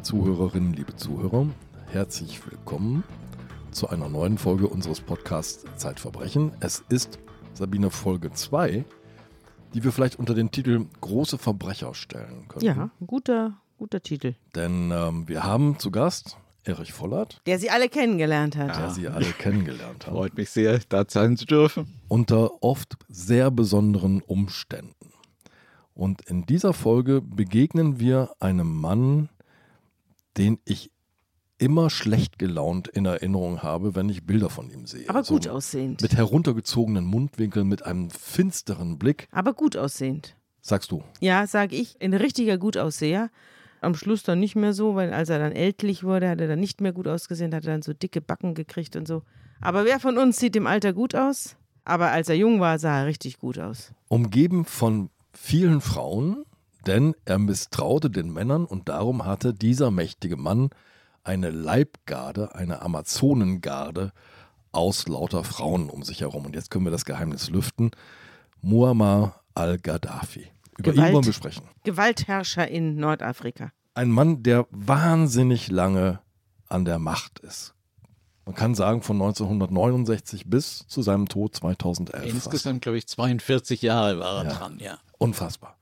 Liebe Zuhörerinnen, liebe Zuhörer, herzlich willkommen zu einer neuen Folge unseres Podcasts Zeitverbrechen. Es ist Sabine Folge 2, die wir vielleicht unter den Titel Große Verbrecher stellen können. Ja, guter, guter Titel. Denn ähm, wir haben zu Gast Erich Vollert, Der sie alle kennengelernt hat. der Sie alle kennengelernt hat. Freut mich sehr, da sein zu dürfen. unter oft sehr besonderen Umständen. Und in dieser Folge begegnen wir einem Mann, den ich immer schlecht gelaunt in Erinnerung habe, wenn ich Bilder von ihm sehe. Aber So gut aussehend. Mit heruntergezogenen Mundwinkeln, mit einem finsteren Blick. Aber gut aussehend. Sagst du, Ja, sag ich, ein richtiger Gutausseher. Am Schluss dann nicht mehr so, weil als er dann ältlich wurde, hat er dann nicht mehr gut ausgesehen, hat er dann so dicke Backen gekriegt und so. Aber wer von uns sieht im Alter gut aus? Aber als er jung war, sah er richtig gut aus. umgeben von vielen Frauen, denn er misstraute den Männern und darum hatte dieser mächtige Mann eine Leibgarde, eine Amazonengarde aus lauter Frauen um sich herum. Und jetzt können wir das Geheimnis lüften. Muammar al-Gaddafi. Über ihn Gewalt. wollen wir sprechen. Gewaltherrscher in Nordafrika. Ein Mann, der wahnsinnig lange an der Macht ist. Man kann sagen, von 1969 bis zu seinem Tod 2011. fast. Insgesamt, glaube ich, 42 Jahre war er Ja. dran, ja. Unfassbar.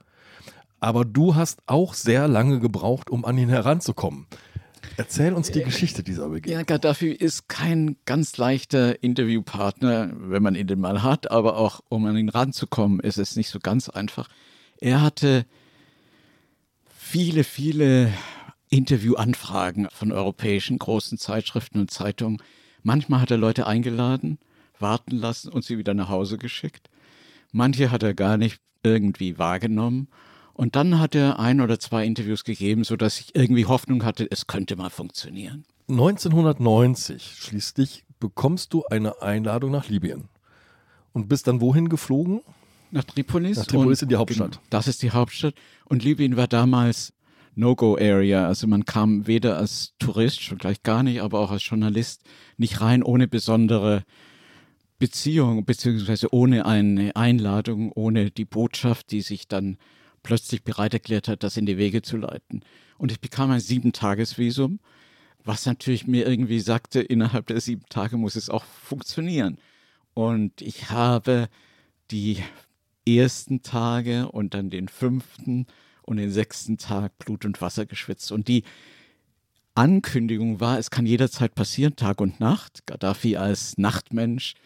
Aber du hast auch sehr lange gebraucht, um an ihn heranzukommen. Erzähl uns die Geschichte dieser Begegnung. Ja, Gaddafi ist kein ganz leichter Interviewpartner, wenn man ihn denn mal hat, aber auch um an ihn ranzukommen, ist es nicht so ganz einfach. Er hatte viele, viele Interviewanfragen von europäischen großen Zeitschriften und Zeitungen. Manchmal hat er Leute eingeladen, warten lassen und sie wieder nach Hause geschickt. Manche hat er gar nicht irgendwie wahrgenommen. Und dann hat er ein oder zwei Interviews gegeben, sodass ich irgendwie Hoffnung hatte, es könnte mal funktionieren. 1990 schließlich bekommst du eine Einladung nach Libyen und bist dann wohin geflogen? Nach Tripolis. Nach Tripolis in die Hauptstadt. Genau, Das ist die Hauptstadt. Und Libyen war damals No-Go-Area. Also man kam weder als Tourist, schon gleich gar nicht, aber auch als Journalist nicht rein ohne besondere Beziehung, beziehungsweise ohne eine Einladung, ohne die Botschaft, die sich dann plötzlich bereit erklärt hat, das in die Wege zu leiten. Und ich bekam ein Sieben-Tages-Visum, was natürlich mir irgendwie sagte, innerhalb der sieben Tage muss es auch funktionieren. Und ich habe die ersten Tage und dann den fünften und den sechsten Tag Blut und Wasser geschwitzt. Und die Ankündigung war, es kann jederzeit passieren, Tag und Nacht. Gaddafi als Nachtmensch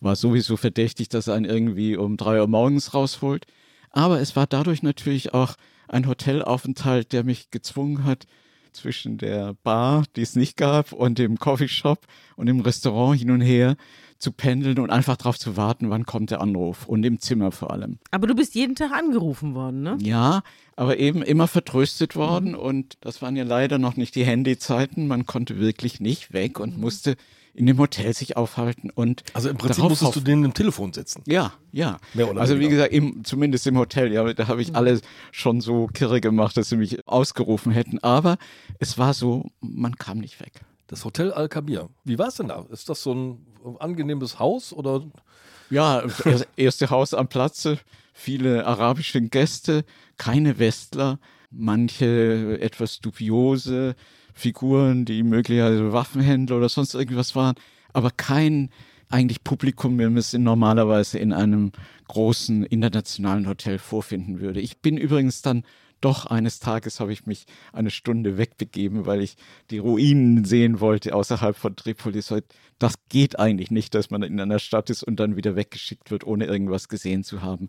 war sowieso verdächtig, dass er einen irgendwie um drei Uhr morgens rausholt. Aber es war dadurch natürlich auch ein Hotelaufenthalt, der mich gezwungen hat, zwischen der Bar, die es nicht gab, und dem Coffeeshop und dem Restaurant hin und her zu pendeln und einfach darauf zu warten, wann kommt der Anruf. Und im Zimmer vor allem. Aber du bist jeden Tag angerufen worden, ne? Ja, aber eben immer vertröstet worden und das waren ja leider noch nicht die Handyzeiten. Man konnte wirklich nicht weg und musste in dem Hotel sich aufhalten und Also im Prinzip musstest du denen im Telefon sitzen. Ja, ja. Mehr oder also wie gesagt, im, zumindest im Hotel, ja, da habe ich alle schon so kirre gemacht, dass sie mich ausgerufen hätten. Aber es war so, man kam nicht weg. Das Hotel Al-Kabir. Wie war es denn da? Ist das so ein angenehmes Haus oder Ja, er- erste Haus am Platze, viele arabische Gäste, keine Westler, manche etwas dubiose Figuren, die möglicherweise Waffenhändler oder sonst irgendwas waren, aber kein eigentlich Publikum, wie man es normalerweise in einem großen internationalen Hotel vorfinden würde. Ich bin übrigens dann doch eines Tages habe ich mich eine Stunde wegbegeben, weil ich die Ruinen sehen wollte außerhalb von Tripolis. Das geht eigentlich nicht, dass man in einer Stadt ist und dann wieder weggeschickt wird, ohne irgendwas gesehen zu haben.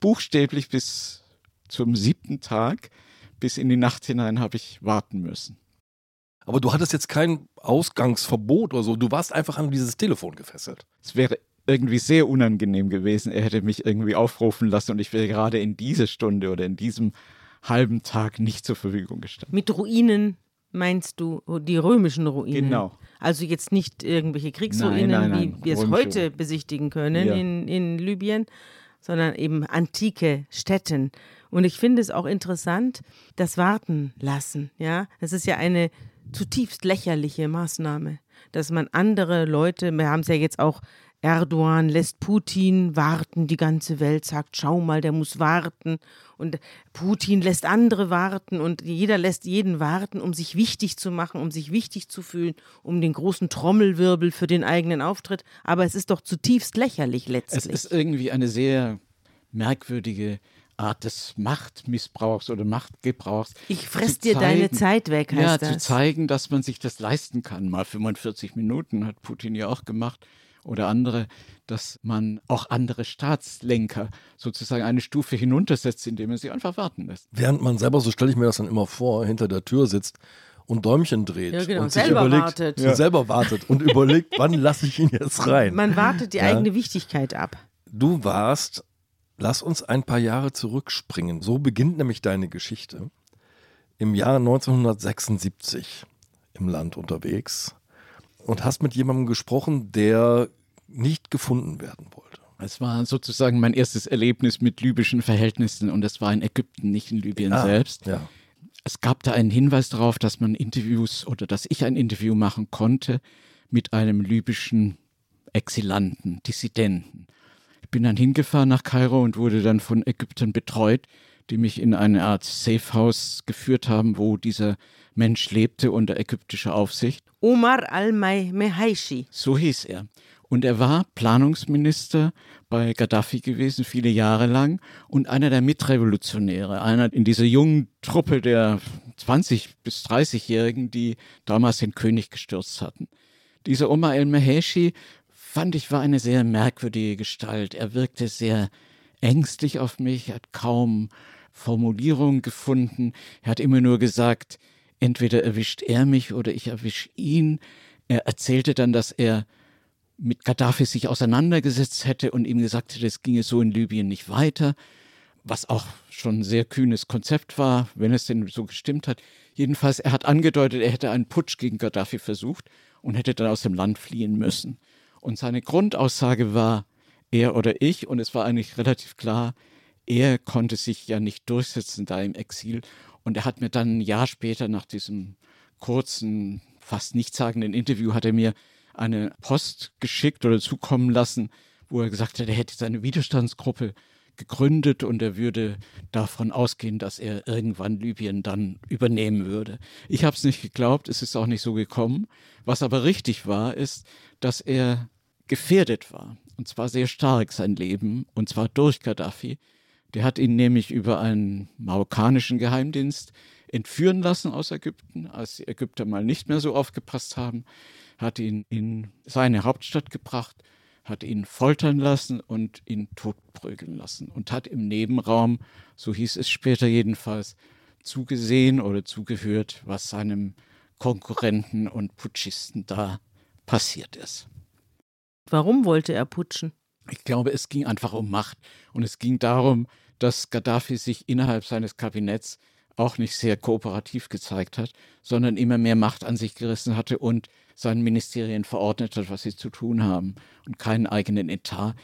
Buchstäblich bis zum siebten Tag, bis in die Nacht hinein habe ich warten müssen. Aber du hattest jetzt kein Ausgangsverbot oder so. Du warst einfach an dieses Telefon gefesselt. Es wäre irgendwie sehr unangenehm gewesen. Er hätte mich irgendwie aufrufen lassen und ich wäre gerade in dieser Stunde oder in diesem halben Tag nicht zur Verfügung gestanden. Mit Ruinen meinst du die römischen Ruinen? Genau. Also jetzt nicht irgendwelche Kriegsruinen, Nein, nein, nein, wie wir es heute besichtigen können Ja. in, in Libyen, sondern eben antike Städten. Und ich finde es auch interessant, das Warten lassen. Ja, das ist ja eine zutiefst lächerliche Maßnahme, dass man andere Leute, wir haben es ja jetzt auch Erdogan lässt Putin warten, die ganze Welt sagt, schau mal, der muss warten. Und Putin lässt andere warten und jeder lässt jeden warten, um sich wichtig zu machen, um sich wichtig zu fühlen, um den großen Trommelwirbel für den eigenen Auftritt. Aber es ist doch zutiefst lächerlich letztlich. Es ist irgendwie eine sehr merkwürdige Art des Machtmissbrauchs oder Machtgebrauchs. Ich fress dir zeigen, deine Zeit weg, heißt ja, das. zu zeigen, dass man sich das leisten kann. Mal 45 Minuten hat Putin ja auch gemacht oder andere, dass man auch andere Staatslenker sozusagen eine Stufe hinuntersetzt, indem man sie einfach warten lässt. Während man selber, so stelle ich mir das dann immer vor, hinter der Tür sitzt und Däumchen dreht ja, genau. und selber überlegt, wartet. Ja. selber wartet und überlegt, wann lasse ich ihn jetzt rein. Man wartet die ja. eigene Wichtigkeit ab. Du warst, lass uns ein paar Jahre zurückspringen. So beginnt nämlich deine Geschichte. Im Jahr 1976 im Land unterwegs und hast mit jemandem gesprochen, der nicht gefunden werden wollte. Es war sozusagen mein erstes Erlebnis mit libyschen Verhältnissen und es war in Ägypten, nicht in Libyen ah, selbst. Ja. Es gab da einen Hinweis darauf, dass man Interviews oder dass ich ein Interview machen konnte mit einem libyschen Exilanten, Dissidenten. Ich bin dann hingefahren nach Kairo und wurde dann von Ägyptern betreut, die mich in eine Art Safehouse geführt haben, wo dieser Mensch lebte unter ägyptischer Aufsicht. Omar al-Mehaishi. So hieß er. Und er war Planungsminister bei Gaddafi gewesen, viele Jahre lang, und einer der Mitrevolutionäre, einer in dieser jungen Truppe der 20- bis 30-Jährigen, die damals den König gestürzt hatten. Dieser Omar el-Meheshi, fand ich, war eine sehr merkwürdige Gestalt. Er wirkte sehr ängstlich auf mich, hat kaum Formulierungen gefunden. Er hat immer nur gesagt, entweder erwischt er mich oder ich erwische ihn. Er erzählte dann, dass er mit Gaddafi sich auseinandergesetzt hätte und ihm gesagt hätte, es ginge so in Libyen nicht weiter, was auch schon ein sehr kühnes Konzept war, wenn es denn so gestimmt hat. Jedenfalls, er hat angedeutet, er hätte einen Putsch gegen Gaddafi versucht und hätte dann aus dem Land fliehen müssen. Und seine Grundaussage war, er oder ich, und es war eigentlich relativ klar, er konnte sich ja nicht durchsetzen da im Exil. Und er hat mir dann ein Jahr später nach diesem kurzen, fast nichtssagenden Interview, hat er mir eine Post geschickt oder zukommen lassen, wo er gesagt hat, er hätte seine Widerstandsgruppe gegründet und er würde davon ausgehen, dass er irgendwann Libyen dann übernehmen würde. Ich habe es nicht geglaubt, es ist auch nicht so gekommen. Was aber richtig war, ist, dass er gefährdet war. Und zwar sehr stark sein Leben, und zwar durch Gaddafi. Der hat ihn nämlich über einen marokkanischen Geheimdienst entführen lassen aus Ägypten, als die Ägypter mal nicht mehr so aufgepasst haben hat ihn in seine Hauptstadt gebracht, hat ihn foltern lassen und ihn totprügeln lassen und hat im Nebenraum, so hieß es später jedenfalls, zugesehen oder zugehört, was seinem Konkurrenten und Putschisten da passiert ist. Warum wollte er putschen? Ich glaube, es ging einfach um Macht und es ging darum, dass Gaddafi sich innerhalb seines Kabinetts auch nicht sehr kooperativ gezeigt hat, sondern immer mehr Macht an sich gerissen hatte und seinen Ministerien verordnet hat, was sie zu tun haben und keinen eigenen Etat.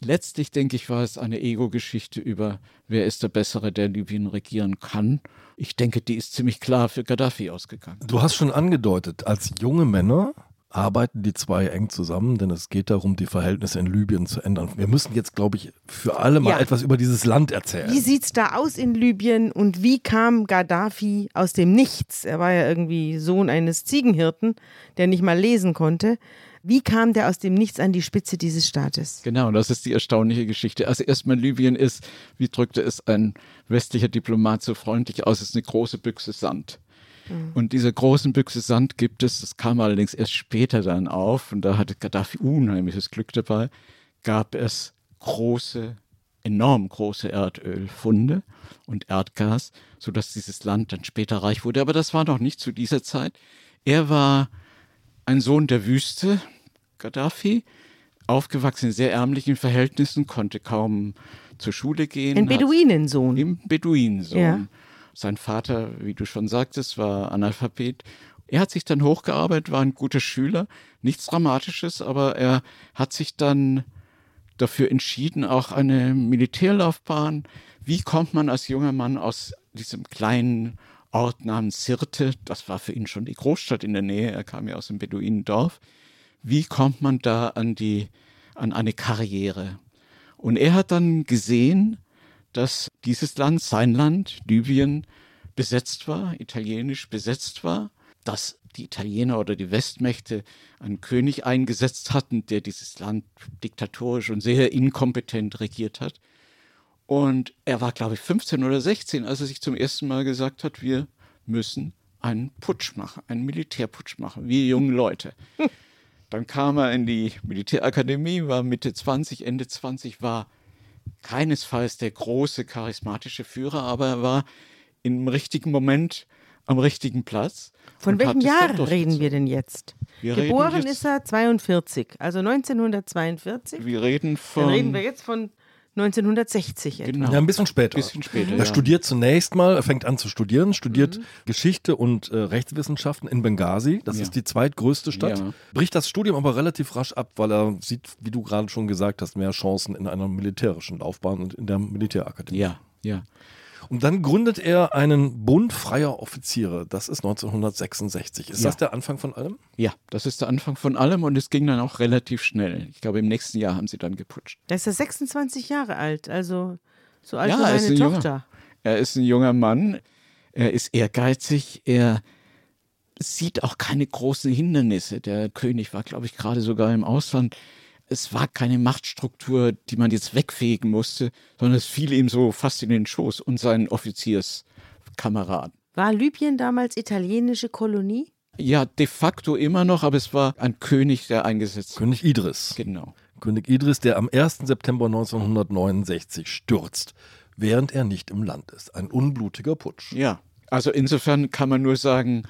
Letztlich, denke ich, war es eine Ego-Geschichte über, wer ist der Bessere, der Libyen regieren kann. Ich denke, die ist ziemlich klar für Gaddafi ausgegangen. Du hast schon angedeutet, als junge Männer arbeiten die zwei eng zusammen, denn es geht darum, die Verhältnisse in Libyen zu ändern. Wir müssen jetzt, glaube ich, für alle mal ja. etwas über dieses Land erzählen. Wie sieht es da aus in Libyen und wie kam Gaddafi aus dem Nichts? Er war ja irgendwie Sohn eines Ziegenhirten, der nicht mal lesen konnte. Wie kam der aus dem Nichts an die Spitze dieses Staates? Genau, das ist die erstaunliche Geschichte. Also erstmal Libyen ist, wie drückte es ein westlicher Diplomat so freundlich aus, ist eine große Büchse Sand. Mhm. Und diese großen Büchse Sand gibt es, das kam allerdings erst später dann auf, und da hatte Gaddafi unheimliches Glück dabei, gab es große, enorm große Erdölfunde und Erdgas, sodass dieses Land dann später reich wurde. Aber das war noch nicht zu dieser Zeit. Er war ein Sohn der Wüste, Gaddafi, aufgewachsen in sehr ärmlichen Verhältnissen, konnte kaum zur Schule gehen. Ein Beduinensohn. Im Beduinensohn. Ja. Sein Vater, wie du schon sagtest, war Analphabet. Er hat sich dann hochgearbeitet, war ein guter Schüler, nichts Dramatisches, aber er hat sich dann dafür entschieden, auch eine Militärlaufbahn. Wie kommt man als junger Mann aus diesem kleinen Ort namens Sirte, das war für ihn schon die Großstadt in der Nähe, er kam ja aus dem Beduinendorf, wie kommt man da an die an eine Karriere. Und er hat dann gesehen, dass dieses Land, sein Land, Libyen, besetzt war, italienisch besetzt war, dass die Italiener oder die Westmächte einen König eingesetzt hatten, der dieses Land diktatorisch und sehr inkompetent regiert hat. Und er war, glaube ich, 15 oder 16, als er sich zum ersten Mal gesagt hat, wir müssen einen Putsch machen, einen Militärputsch machen, wir jungen Leute. Dann kam er in die Militärakademie, war Mitte 20, Ende 20, war keinesfalls der große charismatische Führer, aber er war im richtigen Moment am richtigen Platz. Von welchem Jahr reden wir denn jetzt? Wir Geboren jetzt- ist er 42, also 1942. Wir reden von. Dann reden wir jetzt von 1960 etwa. Genau. Ja, ein bisschen später. Bisschen später, Er ja. studiert zunächst mal, er fängt an zu studieren, studiert Mhm. Geschichte und äh, Rechtswissenschaften in Benghazi. Das Ja. ist die zweitgrößte Stadt. Ja. Bricht das Studium aber relativ rasch ab, weil er sieht, wie du gerade schon gesagt hast, mehr Chancen in einer militärischen Laufbahn und in der Militärakademie. Ja, ja. Und dann gründet er einen Bund freier Offiziere. Das ist 1966. Ist Ja. das der Anfang von allem? Ja, das ist der Anfang von allem und es ging dann auch relativ schnell. Ich glaube, im nächsten Jahr haben sie dann geputscht. Da ist er 26 Jahre alt, also so alt Ja, wie er ist meine ein junger- Tochter. Er ist ein junger Mann, er ist ehrgeizig, er sieht auch keine großen Hindernisse. Der König war, glaube ich, gerade sogar im Ausland. Es war keine Machtstruktur, die man jetzt wegfegen musste, sondern es fiel ihm so fast in den Schoß und seinen Offizierskameraden. War Libyen damals italienische Kolonie? Ja, de facto immer noch, aber es war ein König, der eingesetzt wurde. König Idris. Genau. König Idris, der am 1. September 1969 stürzt, während er nicht im Land ist. Ein unblutiger Putsch. Ja, also insofern kann man nur sagen,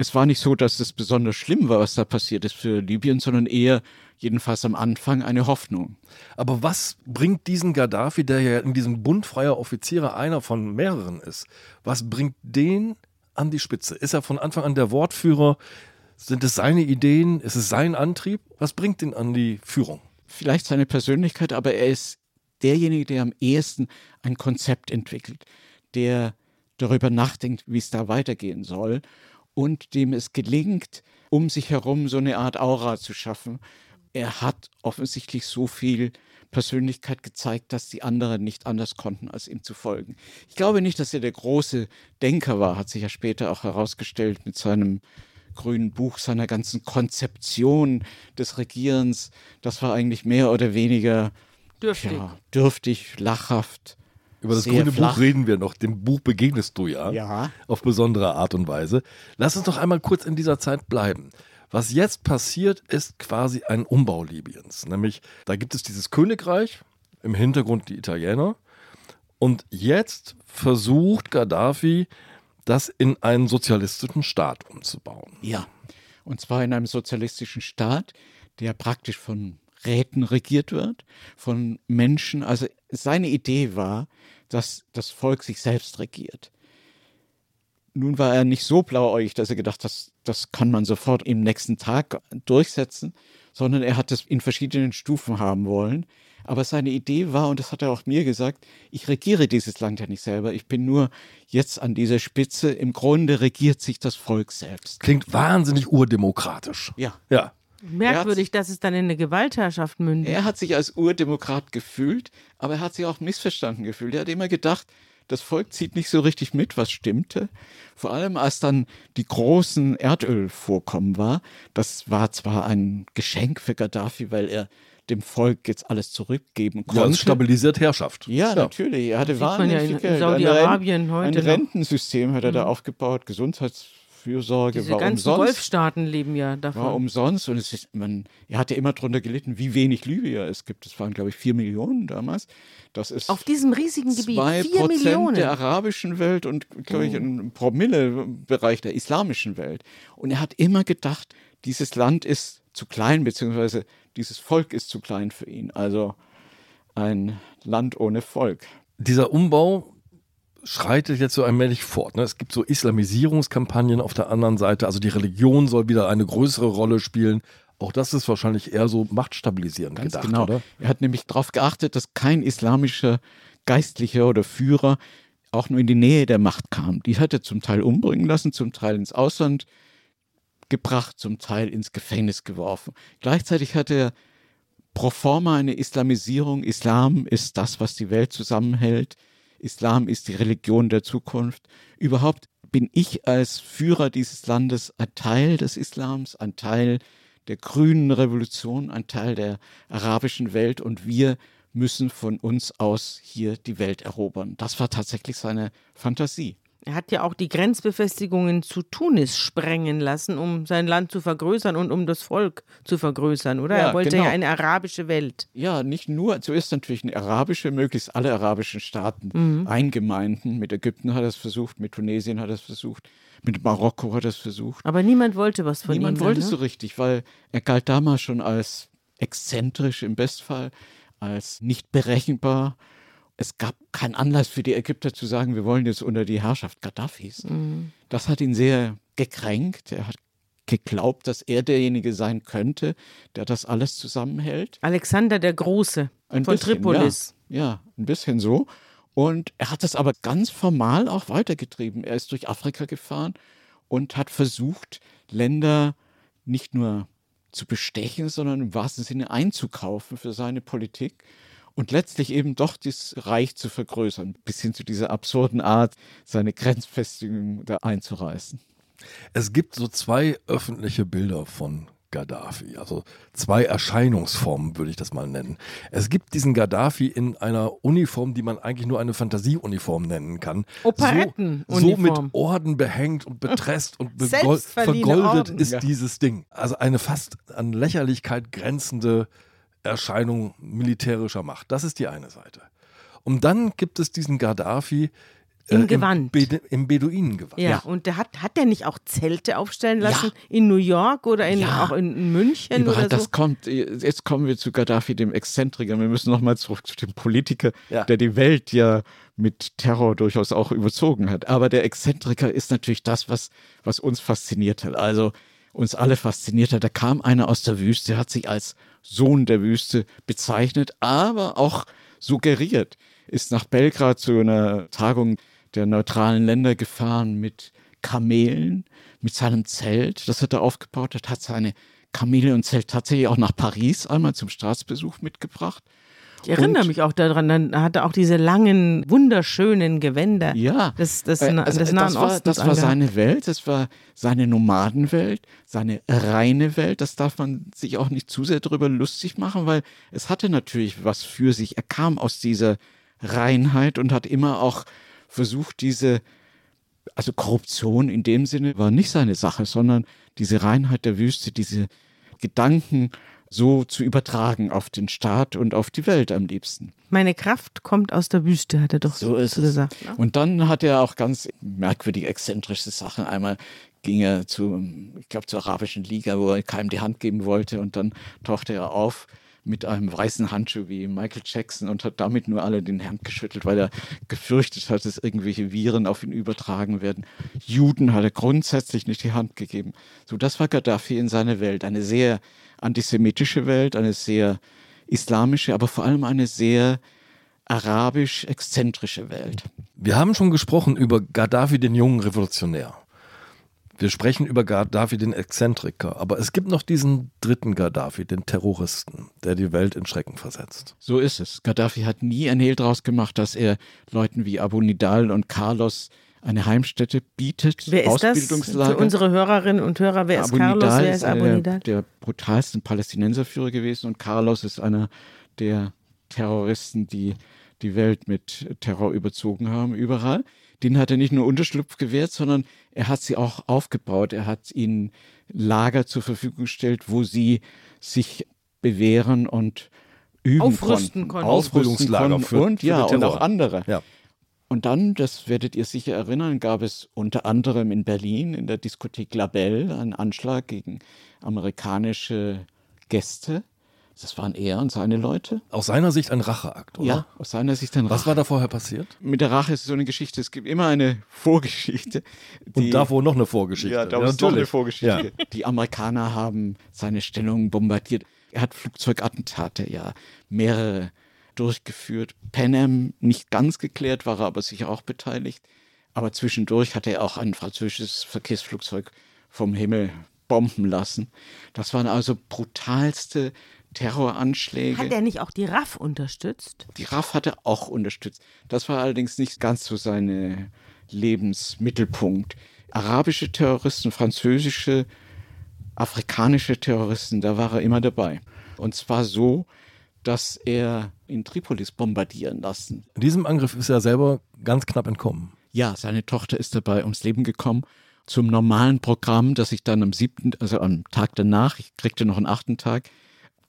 es war nicht so, dass es besonders schlimm war, was da passiert ist für Libyen, sondern eher, jedenfalls am Anfang, eine Hoffnung. Aber was bringt diesen Gaddafi, der ja in diesem Bund freier Offiziere einer von mehreren ist, was bringt den an die Spitze? Ist er von Anfang an der Wortführer? Sind es seine Ideen? Ist es sein Antrieb? Was bringt ihn an die Führung? Vielleicht seine Persönlichkeit, aber er ist derjenige, der am ehesten ein Konzept entwickelt, der darüber nachdenkt, wie es da weitergehen soll und dem es gelingt, um sich herum so eine Art Aura zu schaffen. Er hat offensichtlich so viel Persönlichkeit gezeigt, dass die anderen nicht anders konnten, als ihm zu folgen. Ich glaube nicht, dass er der große Denker war, hat sich ja später auch herausgestellt mit seinem grünen Buch, seiner ganzen Konzeption des Regierens. Das war eigentlich mehr oder weniger Dürftig. ja, dürftig, lachhaft. Über das sehr grüne flach. Buch reden wir noch. Dem Buch begegnest du ja. Ja. Auf besondere Art und Weise. Lass uns doch einmal kurz in dieser Zeit bleiben. Was jetzt passiert, ist quasi ein Umbau Libyens. Nämlich, da gibt es dieses Königreich, im Hintergrund die Italiener. Und jetzt versucht Gaddafi, das in einen sozialistischen Staat umzubauen. Ja. Und zwar in einem sozialistischen Staat, der praktisch von Räten regiert wird, von Menschen. Also seine Idee war, dass das Volk sich selbst regiert. Nun war er nicht so blauäugig, dass er gedacht hat, das, das kann man sofort im nächsten Tag durchsetzen, sondern er hat es in verschiedenen Stufen haben wollen. Aber seine Idee war, und das hat er auch mir gesagt, ich regiere dieses Land ja nicht selber, ich bin nur jetzt an dieser Spitze. Im Grunde regiert sich das Volk selbst. Klingt wahnsinnig urdemokratisch. Ja. Ja. Merkwürdig, dass es dann in eine Gewaltherrschaft mündet. Er hat sich als Urdemokrat gefühlt, aber er hat sich auch missverstanden gefühlt. Er hat immer gedacht, das Volk zieht nicht so richtig mit, was stimmte. Vor allem als dann die großen Erdölvorkommen war. Das war zwar ein Geschenk für Gaddafi, weil er dem Volk jetzt alles zurückgeben Ja, es konnte. stabilisiert Herrschaft. Ja, natürlich. Er hatte Sieht man wahnsinnig ja in-. Saudi-Arabien heute ein noch. Mhm. Rentensystem hat er da aufgebaut, Gesundheitsfürsorge Diese war ganzen umsonst. Golfstaaten leben ja davon. War umsonst und es ist, man, er hatte immer darunter gelitten, wie wenig Libyer es gibt. Es waren, glaube ich, vier Millionen damals. Das ist Auf diesem riesigen Gebiet. zwei Vier Prozent Millionen. der arabischen Welt und, glaube ich, ein Promille-Bereich der islamischen Welt. Und er hat immer gedacht, dieses Land ist zu klein, beziehungsweise dieses Volk ist zu klein für ihn. Also ein Land ohne Volk. Dieser Umbau schreitet jetzt so allmählich fort. Ne? Es gibt so Islamisierungskampagnen auf der anderen Seite. Also die Religion soll wieder eine größere Rolle spielen. Auch das ist wahrscheinlich eher so machtstabilisierend Ganz gedacht, genau. oder? Er hat nämlich darauf geachtet, dass kein islamischer Geistlicher oder Führer auch nur in die Nähe der Macht kam. Die hat er zum Teil umbringen lassen, zum Teil ins Ausland gebracht, zum Teil ins Gefängnis geworfen. Gleichzeitig hat er pro forma eine Islamisierung. Islam ist das, was die Welt zusammenhält. Islam ist die Religion der Zukunft. Überhaupt bin ich als Führer dieses Landes ein Teil des Islams, ein Teil der grünen Revolution, ein Teil der arabischen Welt und wir müssen von uns aus hier die Welt erobern. Das war tatsächlich seine Fantasie. Er hat ja auch die Grenzbefestigungen zu Tunis sprengen lassen, um sein Land zu vergrößern und um das Volk zu vergrößern, oder? Ja, er wollte genau. ja eine arabische Welt. Ja, nicht nur, zuerst natürlich eine arabische, möglichst alle arabischen Staaten Mhm. eingemeinden. Mit Ägypten hat er es versucht, mit Tunesien hat er es versucht, mit Marokko hat er es versucht. Aber niemand wollte was von Niemand ihm. wollte dann, so ne? richtig, weil er galt damals schon als exzentrisch im Bestfall, als nicht berechenbar. Es gab keinen Anlass für die Ägypter zu sagen, wir wollen jetzt unter die Herrschaft Gaddafis. Mhm. Das hat ihn sehr gekränkt. Er hat geglaubt, dass er derjenige sein könnte, der das alles zusammenhält. Alexander der Große Ein von bisschen, Tripolis. Ja, ja, ein bisschen so. Und er hat das aber ganz formal auch weitergetrieben. Er ist durch Afrika gefahren und hat versucht, Länder nicht nur zu bestechen, sondern im wahrsten Sinne einzukaufen für seine Politik und letztlich eben doch das Reich zu vergrößern, bis hin zu dieser absurden Art, seine Grenzfestigung da einzureißen. Es gibt so zwei öffentliche Bilder von Gaddafi, also zwei Erscheinungsformen würde ich das mal nennen. Es gibt diesen Gaddafi in einer Uniform, die man eigentlich nur eine Fantasieuniform nennen kann. So, so Operettenuniform. mit Orden behängt und betresst und vergoldet Orden. ist Ja. dieses Ding. Also eine fast an Lächerlichkeit grenzende Erscheinung militärischer Macht. Das ist die eine Seite. Und dann gibt es diesen Gaddafi äh, Im Gewand. Im, Be im Beduinengewand. Ja, und der hat, hat der nicht auch Zelte aufstellen lassen in New York oder in, Ja. auch in München Überall, oder so? das kommt, jetzt kommen wir zu Gaddafi, dem Exzentriker. Wir müssen nochmal zurück zu dem Politiker, Ja. der die Welt ja mit Terror durchaus auch überzogen hat. Aber der Exzentriker ist natürlich das, was, was uns fasziniert hat. Also uns alle fasziniert hat. Da kam einer aus der Wüste, hat sich als Sohn der Wüste bezeichnet, aber auch suggeriert. Ist nach Belgrad zu einer Tagung der neutralen Länder gefahren mit Kamelen, mit seinem Zelt, das hat er aufgebaut hat, hat seine Kamele und Zelt tatsächlich auch nach Paris einmal zum Staatsbesuch mitgebracht. Ich erinnere Und- mich auch daran, dann hat er auch diese langen, wunderschönen Gewänder Ja, des, des, Äh, also, des Nahen das war, Ostens das war seine Welt, das war seine Nomadenwelt, seine reine Welt. Das darf man sich auch nicht zu sehr darüber lustig machen, weil es hatte natürlich was für sich. Er kam aus dieser Reinheit und hat immer auch versucht, diese, also Korruption in dem Sinne war nicht seine Sache, sondern diese Reinheit der Wüste, diese Gedanken so zu übertragen auf den Staat und auf die Welt am liebsten. Meine Kraft kommt aus der Wüste, hat er doch So so es. gesagt. ne? Und dann hat er auch ganz merkwürdige, exzentrische Sachen. Einmal ging er zu, ich glaube, zur Arabischen Liga, wo er keinem die Hand geben wollte. Und dann tauchte er auf mit einem weißen Handschuh wie Michael Jackson und hat damit nur alle den Hand geschüttelt, weil er gefürchtet hat, dass irgendwelche Viren auf ihn übertragen werden. Juden hat er grundsätzlich nicht die Hand gegeben. So, das war Gaddafi in seiner Welt. Eine sehr antisemitische Welt, eine sehr islamische, aber vor allem eine sehr arabisch-exzentrische Welt. Wir haben schon gesprochen über Gaddafi, den jungen Revolutionär. Wir sprechen über Gaddafi, den Exzentriker. Aber es gibt noch diesen dritten Gaddafi, den Terroristen, der die Welt in Schrecken versetzt. So ist es. Gaddafi hat nie ein Hehl draus gemacht, dass er Leuten wie Abu Nidal und Carlos eine Heimstätte bietet. Wer ist das? Ausbildungslager. Für unsere Hörerinnen und Hörer, wer ist Abu Carlos, Nidal wer ist Abu einer Nidal? der brutalsten Palästinenserführer gewesen und Carlos ist einer der Terroristen, die die Welt mit Terror überzogen haben, überall. Den hat er nicht nur Unterschlupf gewährt, sondern er hat sie auch aufgebaut. Er hat ihnen Lager zur Verfügung gestellt, wo sie sich bewähren und üben Aufrüsten konnten. konnten. Ausbildungslager konnten für- und für ja, und auch andere. Ja. Und dann, das werdet ihr sicher erinnern, gab es unter anderem in Berlin in der Diskothek Labelle einen Anschlag gegen amerikanische Gäste. Das waren er und seine Leute. Aus seiner Sicht ein Racheakt, oder? Ja, aus seiner Sicht ein Was Rache. war da vorher passiert? Mit der Rache ist so eine Geschichte. Es gibt immer eine Vorgeschichte. Und die- da wohl noch eine Vorgeschichte. ja, da ist noch eine. Vorgeschichte. Die Amerikaner haben seine Stellungen bombardiert. Er hat Flugzeugattentate, ja, mehrere durchgeführt. Pan Am nicht ganz geklärt, war er aber sicher auch beteiligt. Aber zwischendurch hat er auch ein französisches Verkehrsflugzeug vom Himmel bomben lassen. Das waren also brutalste Terroranschläge. Hat er nicht auch die RAF unterstützt? Die RAF hat er auch unterstützt. Das war allerdings nicht ganz so sein Lebensmittelpunkt. Arabische Terroristen, französische, afrikanische Terroristen, da war er immer dabei. Und zwar so, dass er in Tripolis bombardieren lassen. In diesem Angriff ist er selber ganz knapp entkommen. Ja, seine Tochter ist dabei ums Leben gekommen. Zum normalen Programm, das ich dann am siebten, also am Tag danach, ich kriegte noch einen achten Tag,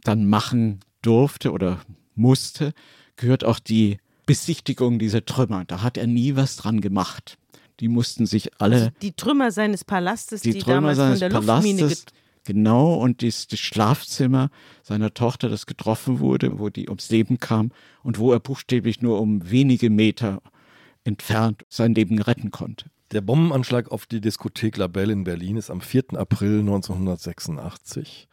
dann machen durfte oder musste, gehört auch die Besichtigung dieser Trümmer. Da hat er nie was dran gemacht. Die mussten sich alle. Also die Trümmer seines Palastes, die, die Trümmer seines von der Palastes, Genau, und das, das Schlafzimmer seiner Tochter, das getroffen wurde, wo die ums Leben kam und wo er buchstäblich nur um wenige Meter entfernt sein Leben retten konnte. Der Bombenanschlag auf die Diskothek La Belle in Berlin ist am 4. April 1986.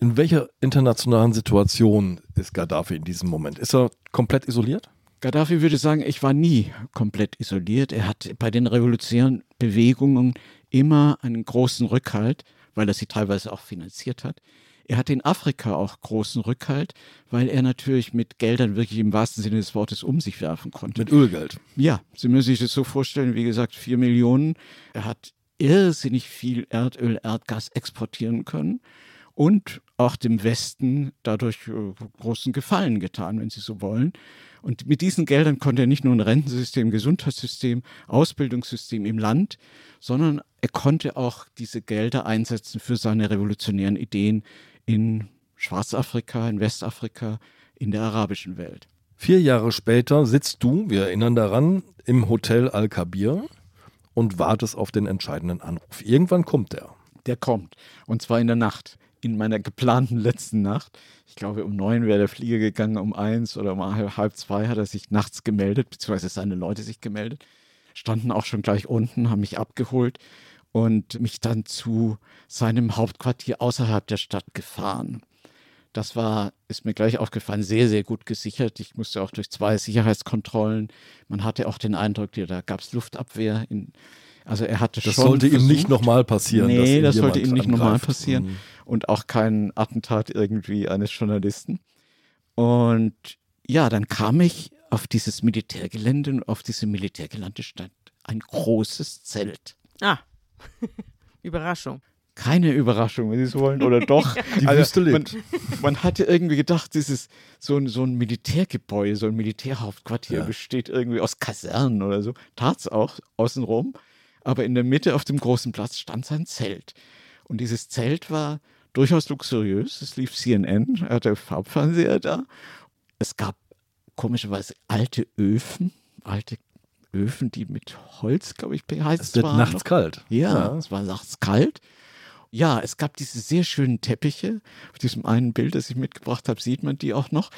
In welcher internationalen Situation ist Gaddafi in diesem Moment? Ist er komplett isoliert? Gaddafi würde sagen, ich war nie komplett isoliert. Er hat bei den revolutionären Bewegungen immer einen großen Rückhalt, weil er sie teilweise auch finanziert hat. Er hat in Afrika auch großen Rückhalt, weil er natürlich mit Geldern wirklich im wahrsten Sinne des Wortes um sich werfen konnte. Mit Ölgeld. Ja, Sie müssen sich das so vorstellen, wie gesagt, vier Millionen. Er hat irrsinnig viel Erdöl, Erdgas exportieren können und auch dem Westen dadurch äh, großen Gefallen getan, wenn Sie so wollen. Und mit diesen Geldern konnte er nicht nur ein Rentensystem, Gesundheitssystem, Ausbildungssystem im Land, sondern er konnte auch diese Gelder einsetzen für seine revolutionären Ideen in Schwarzafrika, in Westafrika, in der arabischen Welt. Vier Jahre später sitzt du, wir erinnern daran, im Hotel Al-Kabir und wartest auf den entscheidenden Anruf. Irgendwann kommt der. Der kommt. Und zwar in der Nacht in meiner geplanten letzten Nacht. Ich glaube, um neun wäre der Flieger gegangen, um eins oder um halb zwei hat er sich nachts gemeldet, beziehungsweise seine Leute sich gemeldet. Standen auch schon gleich unten, haben mich abgeholt und mich dann zu seinem Hauptquartier außerhalb der Stadt gefahren. Das war, ist mir gleich aufgefallen, sehr, sehr gut gesichert. Ich musste auch durch zwei Sicherheitskontrollen. Man hatte auch den Eindruck, da gab es Luftabwehr in, also er hatte das schon. Das sollte versucht, ihm nicht nochmal passieren. Nee, das sollte ihm nicht nochmal passieren. Mhm. Und auch kein Attentat irgendwie eines Journalisten. Und ja, dann kam ich auf dieses Militärgelände und auf diese Militärgelände stand ein großes Zelt. Ah, Überraschung. Keine Überraschung, wenn Sie es wollen, oder doch. Die also, Wüste lebt. Man, man, hatte irgendwie gedacht, dieses so ein, so ein Militärgebäude, so ein Militärhauptquartier ja. besteht irgendwie aus Kasernen oder so. Tat es auch außenrum aber in der Mitte auf dem großen Platz stand sein Zelt. Und dieses Zelt war durchaus luxuriös. Es lief CNN, er hatte Farbfernseher da. Es gab komischerweise alte Öfen, alte Öfen, die mit Holz, glaube ich, beheizt es wird waren. nachts kalt. Ja, ja, es war nachts kalt. Ja, es gab diese sehr schönen Teppiche. Auf diesem einen Bild, das ich mitgebracht habe, sieht man die auch noch.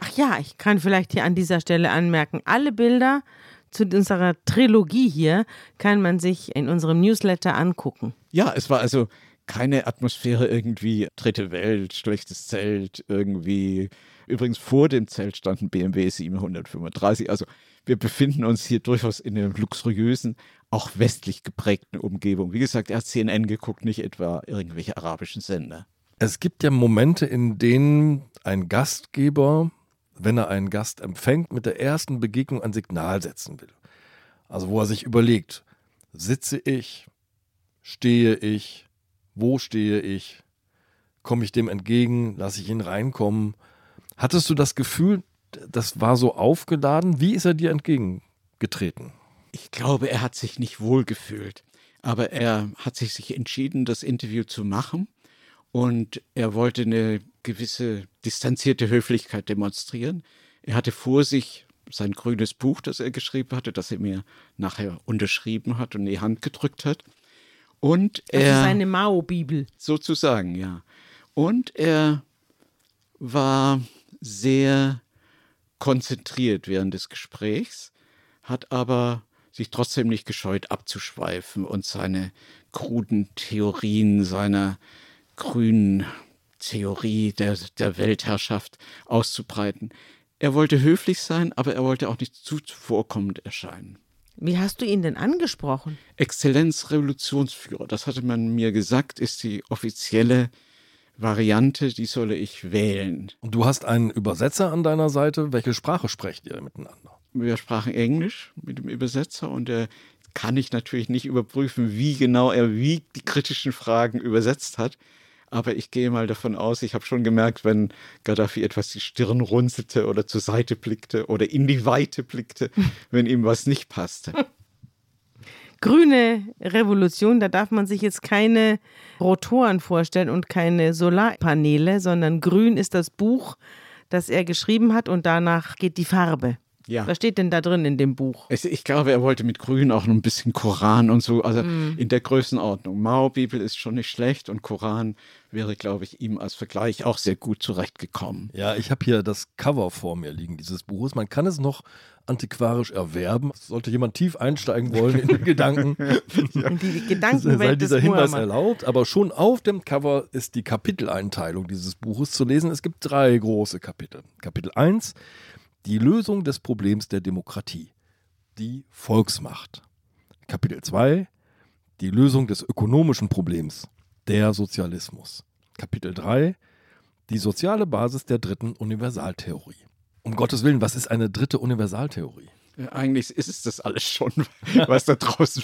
Ach ja, ich kann vielleicht hier an dieser Stelle anmerken, alle Bilder zu unserer Trilogie hier kann man sich in unserem Newsletter angucken. Ja, es war also keine Atmosphäre irgendwie dritte Welt, schlechtes Zelt, irgendwie. Übrigens vor dem Zelt stand ein BMW 735. Also wir befinden uns hier durchaus in einer luxuriösen, auch westlich geprägten Umgebung. Wie gesagt, er hat CNN geguckt, nicht etwa irgendwelche arabischen Sender. Es gibt ja Momente, in denen ein Gastgeber wenn er einen Gast empfängt, mit der ersten Begegnung ein Signal setzen will. Also wo er sich überlegt, sitze ich, stehe ich, wo stehe ich, komme ich dem entgegen, lasse ich ihn reinkommen. Hattest du das Gefühl, das war so aufgeladen? Wie ist er dir entgegengetreten? Ich glaube, er hat sich nicht wohl gefühlt, aber er hat sich entschieden, das Interview zu machen und er wollte eine gewisse distanzierte Höflichkeit demonstrieren. Er hatte vor sich sein grünes Buch, das er geschrieben hatte, das er mir nachher unterschrieben hat und in die Hand gedrückt hat. Und er, das ist eine Mao-Bibel. Sozusagen, ja. Und er war sehr konzentriert während des Gesprächs, hat aber sich trotzdem nicht gescheut abzuschweifen und seine kruden Theorien seiner grünen Theorie der, der Weltherrschaft auszubreiten. Er wollte höflich sein, aber er wollte auch nicht zu vorkommend erscheinen. Wie hast du ihn denn angesprochen? Exzellenz Revolutionsführer, das hatte man mir gesagt, ist die offizielle Variante, die solle ich wählen. Und du hast einen Übersetzer an deiner Seite. Welche Sprache sprecht ihr miteinander? Wir sprachen Englisch mit dem Übersetzer und er kann ich natürlich nicht überprüfen, wie genau er wie die kritischen Fragen übersetzt hat. Aber ich gehe mal davon aus, ich habe schon gemerkt, wenn Gaddafi etwas die Stirn runzelte oder zur Seite blickte oder in die Weite blickte, wenn ihm was nicht passte. Grüne Revolution, da darf man sich jetzt keine Rotoren vorstellen und keine Solarpaneele, sondern grün ist das Buch, das er geschrieben hat und danach geht die Farbe. Ja. Was steht denn da drin in dem Buch? Ich, ich glaube, er wollte mit Grün auch noch ein bisschen Koran und so, also mm. in der Größenordnung. Mao-Bibel ist schon nicht schlecht und Koran wäre, glaube ich, ihm als Vergleich auch sehr gut zurechtgekommen. Ja, ich habe hier das Cover vor mir liegen, dieses Buches. Man kann es noch antiquarisch erwerben. Sollte jemand tief einsteigen wollen in die Gedanken, in die Gedankenwelt sei dieser Hinweis Muhammad. erlaubt. Aber schon auf dem Cover ist die Kapiteleinteilung dieses Buches zu lesen. Es gibt drei große Kapitel. Kapitel 1, die Lösung des Problems der Demokratie, die Volksmacht. Kapitel 2, die Lösung des ökonomischen Problems, der Sozialismus. Kapitel 3, die soziale Basis der dritten Universaltheorie. Um Gottes Willen, was ist eine dritte Universaltheorie? Eigentlich ist es das alles schon, was da draußen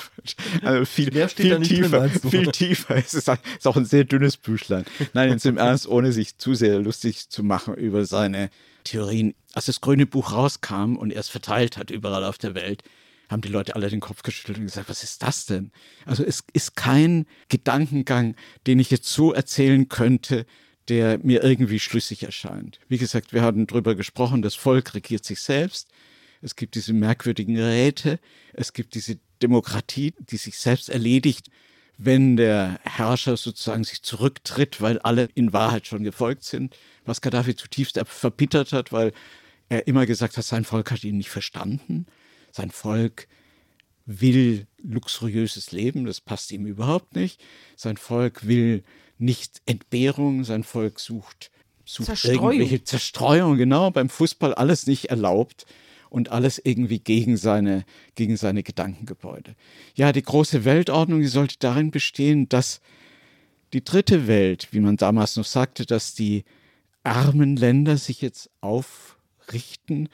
also viel, viel drin, tiefer, du? viel tiefer. Es ist, ist auch ein sehr dünnes Büchlein. Nein, jetzt im Ernst, ohne sich zu sehr lustig zu machen über seine Theorien. Als das grüne Buch rauskam und er es verteilt hat überall auf der Welt, haben die Leute alle den Kopf geschüttelt und gesagt, was ist das denn? Also es ist kein Gedankengang, den ich jetzt so erzählen könnte, der mir irgendwie schlüssig erscheint. Wie gesagt, wir hatten darüber gesprochen, das Volk regiert sich selbst. Es gibt diese merkwürdigen Räte. Es gibt diese Demokratie, die sich selbst erledigt, wenn der Herrscher sozusagen sich zurücktritt, weil alle in Wahrheit schon gefolgt sind. Was Gaddafi zutiefst verbittert hat, weil er immer gesagt hat, sein Volk hat ihn nicht verstanden. Sein Volk will luxuriöses Leben, das passt ihm überhaupt nicht. Sein Volk will nicht Entbehrung, sein Volk sucht, sucht Zerstreuung. irgendwelche Zerstreuung, genau, beim Fußball alles nicht erlaubt und alles irgendwie gegen seine, gegen seine Gedankengebäude. Ja, die große Weltordnung, die sollte darin bestehen, dass die dritte Welt, wie man damals noch sagte, dass die armen Länder sich jetzt aufrichten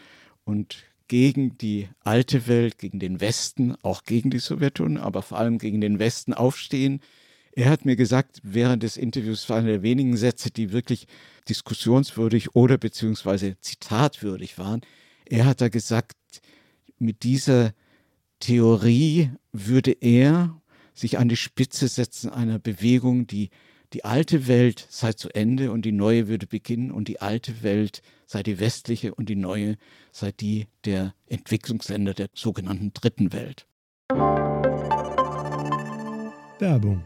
und gegen die alte Welt, gegen den Westen, auch gegen die Sowjetunion, aber vor allem gegen den Westen aufstehen. Er hat mir gesagt, während des Interviews war einer der wenigen Sätze, die wirklich diskussionswürdig oder beziehungsweise zitatwürdig waren. Er hat da gesagt, mit dieser Theorie würde er sich an die Spitze setzen einer Bewegung, die die alte Welt sei zu Ende und die neue würde beginnen und die alte Welt sei die westliche und die neue sei die der Entwicklungsländer der sogenannten dritten Welt. Werbung.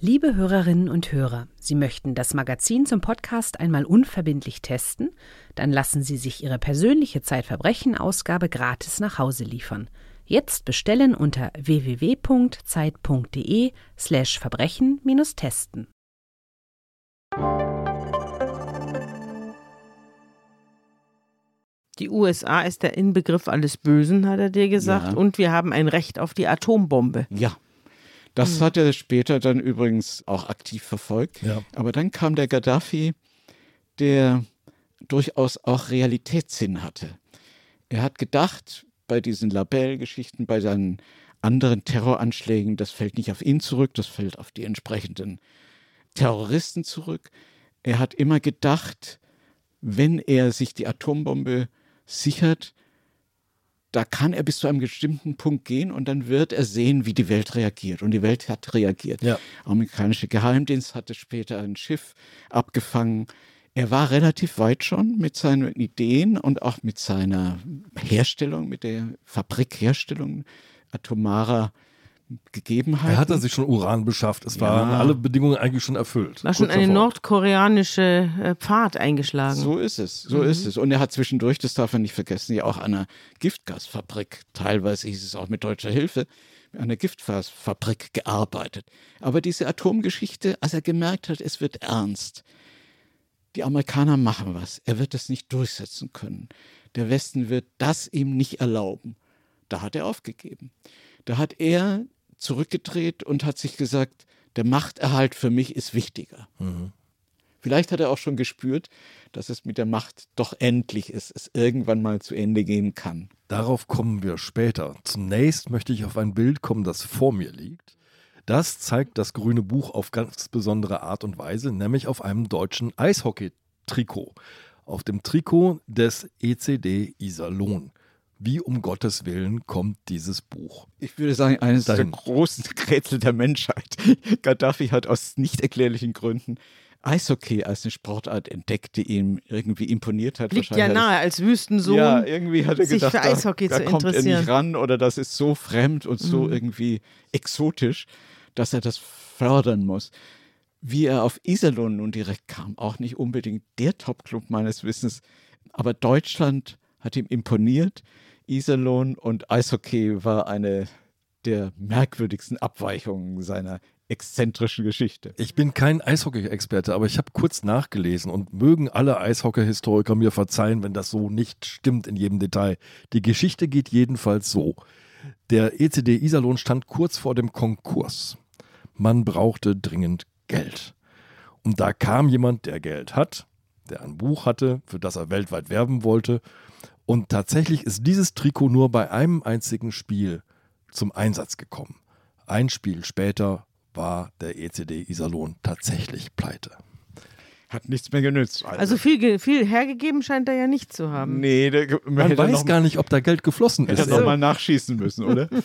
Liebe Hörerinnen und Hörer, Sie möchten das Magazin zum Podcast einmal unverbindlich testen? Dann lassen Sie sich Ihre persönliche Zeitverbrechen-Ausgabe gratis nach Hause liefern. Jetzt bestellen unter www.zeit.de Die USA ist der Inbegriff alles Bösen, hat er dir gesagt. Ja. Und wir haben ein Recht auf die Atombombe. Ja. Das hat er später dann übrigens auch aktiv verfolgt. Ja. Aber dann kam der Gaddafi, der durchaus auch Realitätssinn hatte. Er hat gedacht, bei diesen Labelle-Geschichten, bei seinen anderen Terroranschlägen, das fällt nicht auf ihn zurück, das fällt auf die entsprechenden Terroristen zurück. Er hat immer gedacht, wenn er sich die Atombombe sichert, da kann er bis zu einem bestimmten Punkt gehen und dann wird er sehen, wie die Welt reagiert. Und die Welt hat reagiert. Ja. Der amerikanische Geheimdienst hatte später ein Schiff abgefangen. Er war relativ weit schon mit seinen Ideen und auch mit seiner Herstellung, mit der Fabrikherstellung atomarer Gegebenheiten. Er hatte sich schon Uran beschafft. Es waren Ja. alle Bedingungen eigentlich schon erfüllt. War schon eine davor. nordkoreanische äh, Pfad eingeschlagen. So ist es, so ist es. Und er hat zwischendurch, das darf man nicht vergessen, ja auch an einer Giftgasfabrik, teilweise hieß es auch mit deutscher Hilfe, an einer Giftgasfabrik gearbeitet. Aber diese Atomgeschichte, als er gemerkt hat, es wird ernst, die Amerikaner machen was, er wird das nicht durchsetzen können. Der Westen wird das ihm nicht erlauben. Da hat er aufgegeben. Da hat er zurückgedreht und hat sich gesagt, der Machterhalt für mich ist wichtiger. Mhm. Vielleicht hat er auch schon gespürt, dass es mit der Macht doch endlich ist, es irgendwann mal zu Ende gehen kann. Darauf kommen wir später. Zunächst möchte ich auf ein Bild kommen, das vor mir liegt. Das zeigt das grüne Buch auf ganz besondere Art und Weise, nämlich auf einem deutschen Eishockey-Trikot. Auf dem Trikot des ECD Iserlohn. Wie um Gottes Willen kommt dieses Buch? Ich würde sagen, eines Dahin. der großen Rätsel der Menschheit. Gaddafi hat aus nicht erklärlichen Gründen Eishockey als eine Sportart entdeckt, die ihm irgendwie imponiert hat. Liegt ja nahe, als Wüstensohn. Ja, irgendwie hat er sich gedacht, für Eishockey da, da kommt er nicht ran oder das ist so fremd und so mhm. irgendwie exotisch, dass er das fördern muss. Wie er auf Iserlohn nun direkt kam, auch nicht unbedingt der Top-Club meines Wissens, aber Deutschland hat ihm imponiert. Iserlohn und Eishockey war eine der merkwürdigsten Abweichungen seiner exzentrischen Geschichte. Ich bin kein Eishockey-Experte, aber ich habe kurz nachgelesen und mögen alle Eishockey-Historiker mir verzeihen, wenn das so nicht stimmt in jedem Detail. Die Geschichte geht jedenfalls so. Der ECD Iserlohn stand kurz vor dem Konkurs. Man brauchte dringend Geld. Und da kam jemand, der Geld hat, der ein Buch hatte, für das er weltweit werben wollte. Und tatsächlich ist dieses Trikot nur bei einem einzigen Spiel zum Einsatz gekommen. Ein Spiel später war der ECD Iserlohn tatsächlich pleite. Hat nichts mehr genützt. Also, also viel, viel hergegeben scheint er ja nicht zu haben. Nee, der, man, man weiß gar nicht, ob da Geld geflossen ist. Hätte er nochmal nachschießen müssen, oder?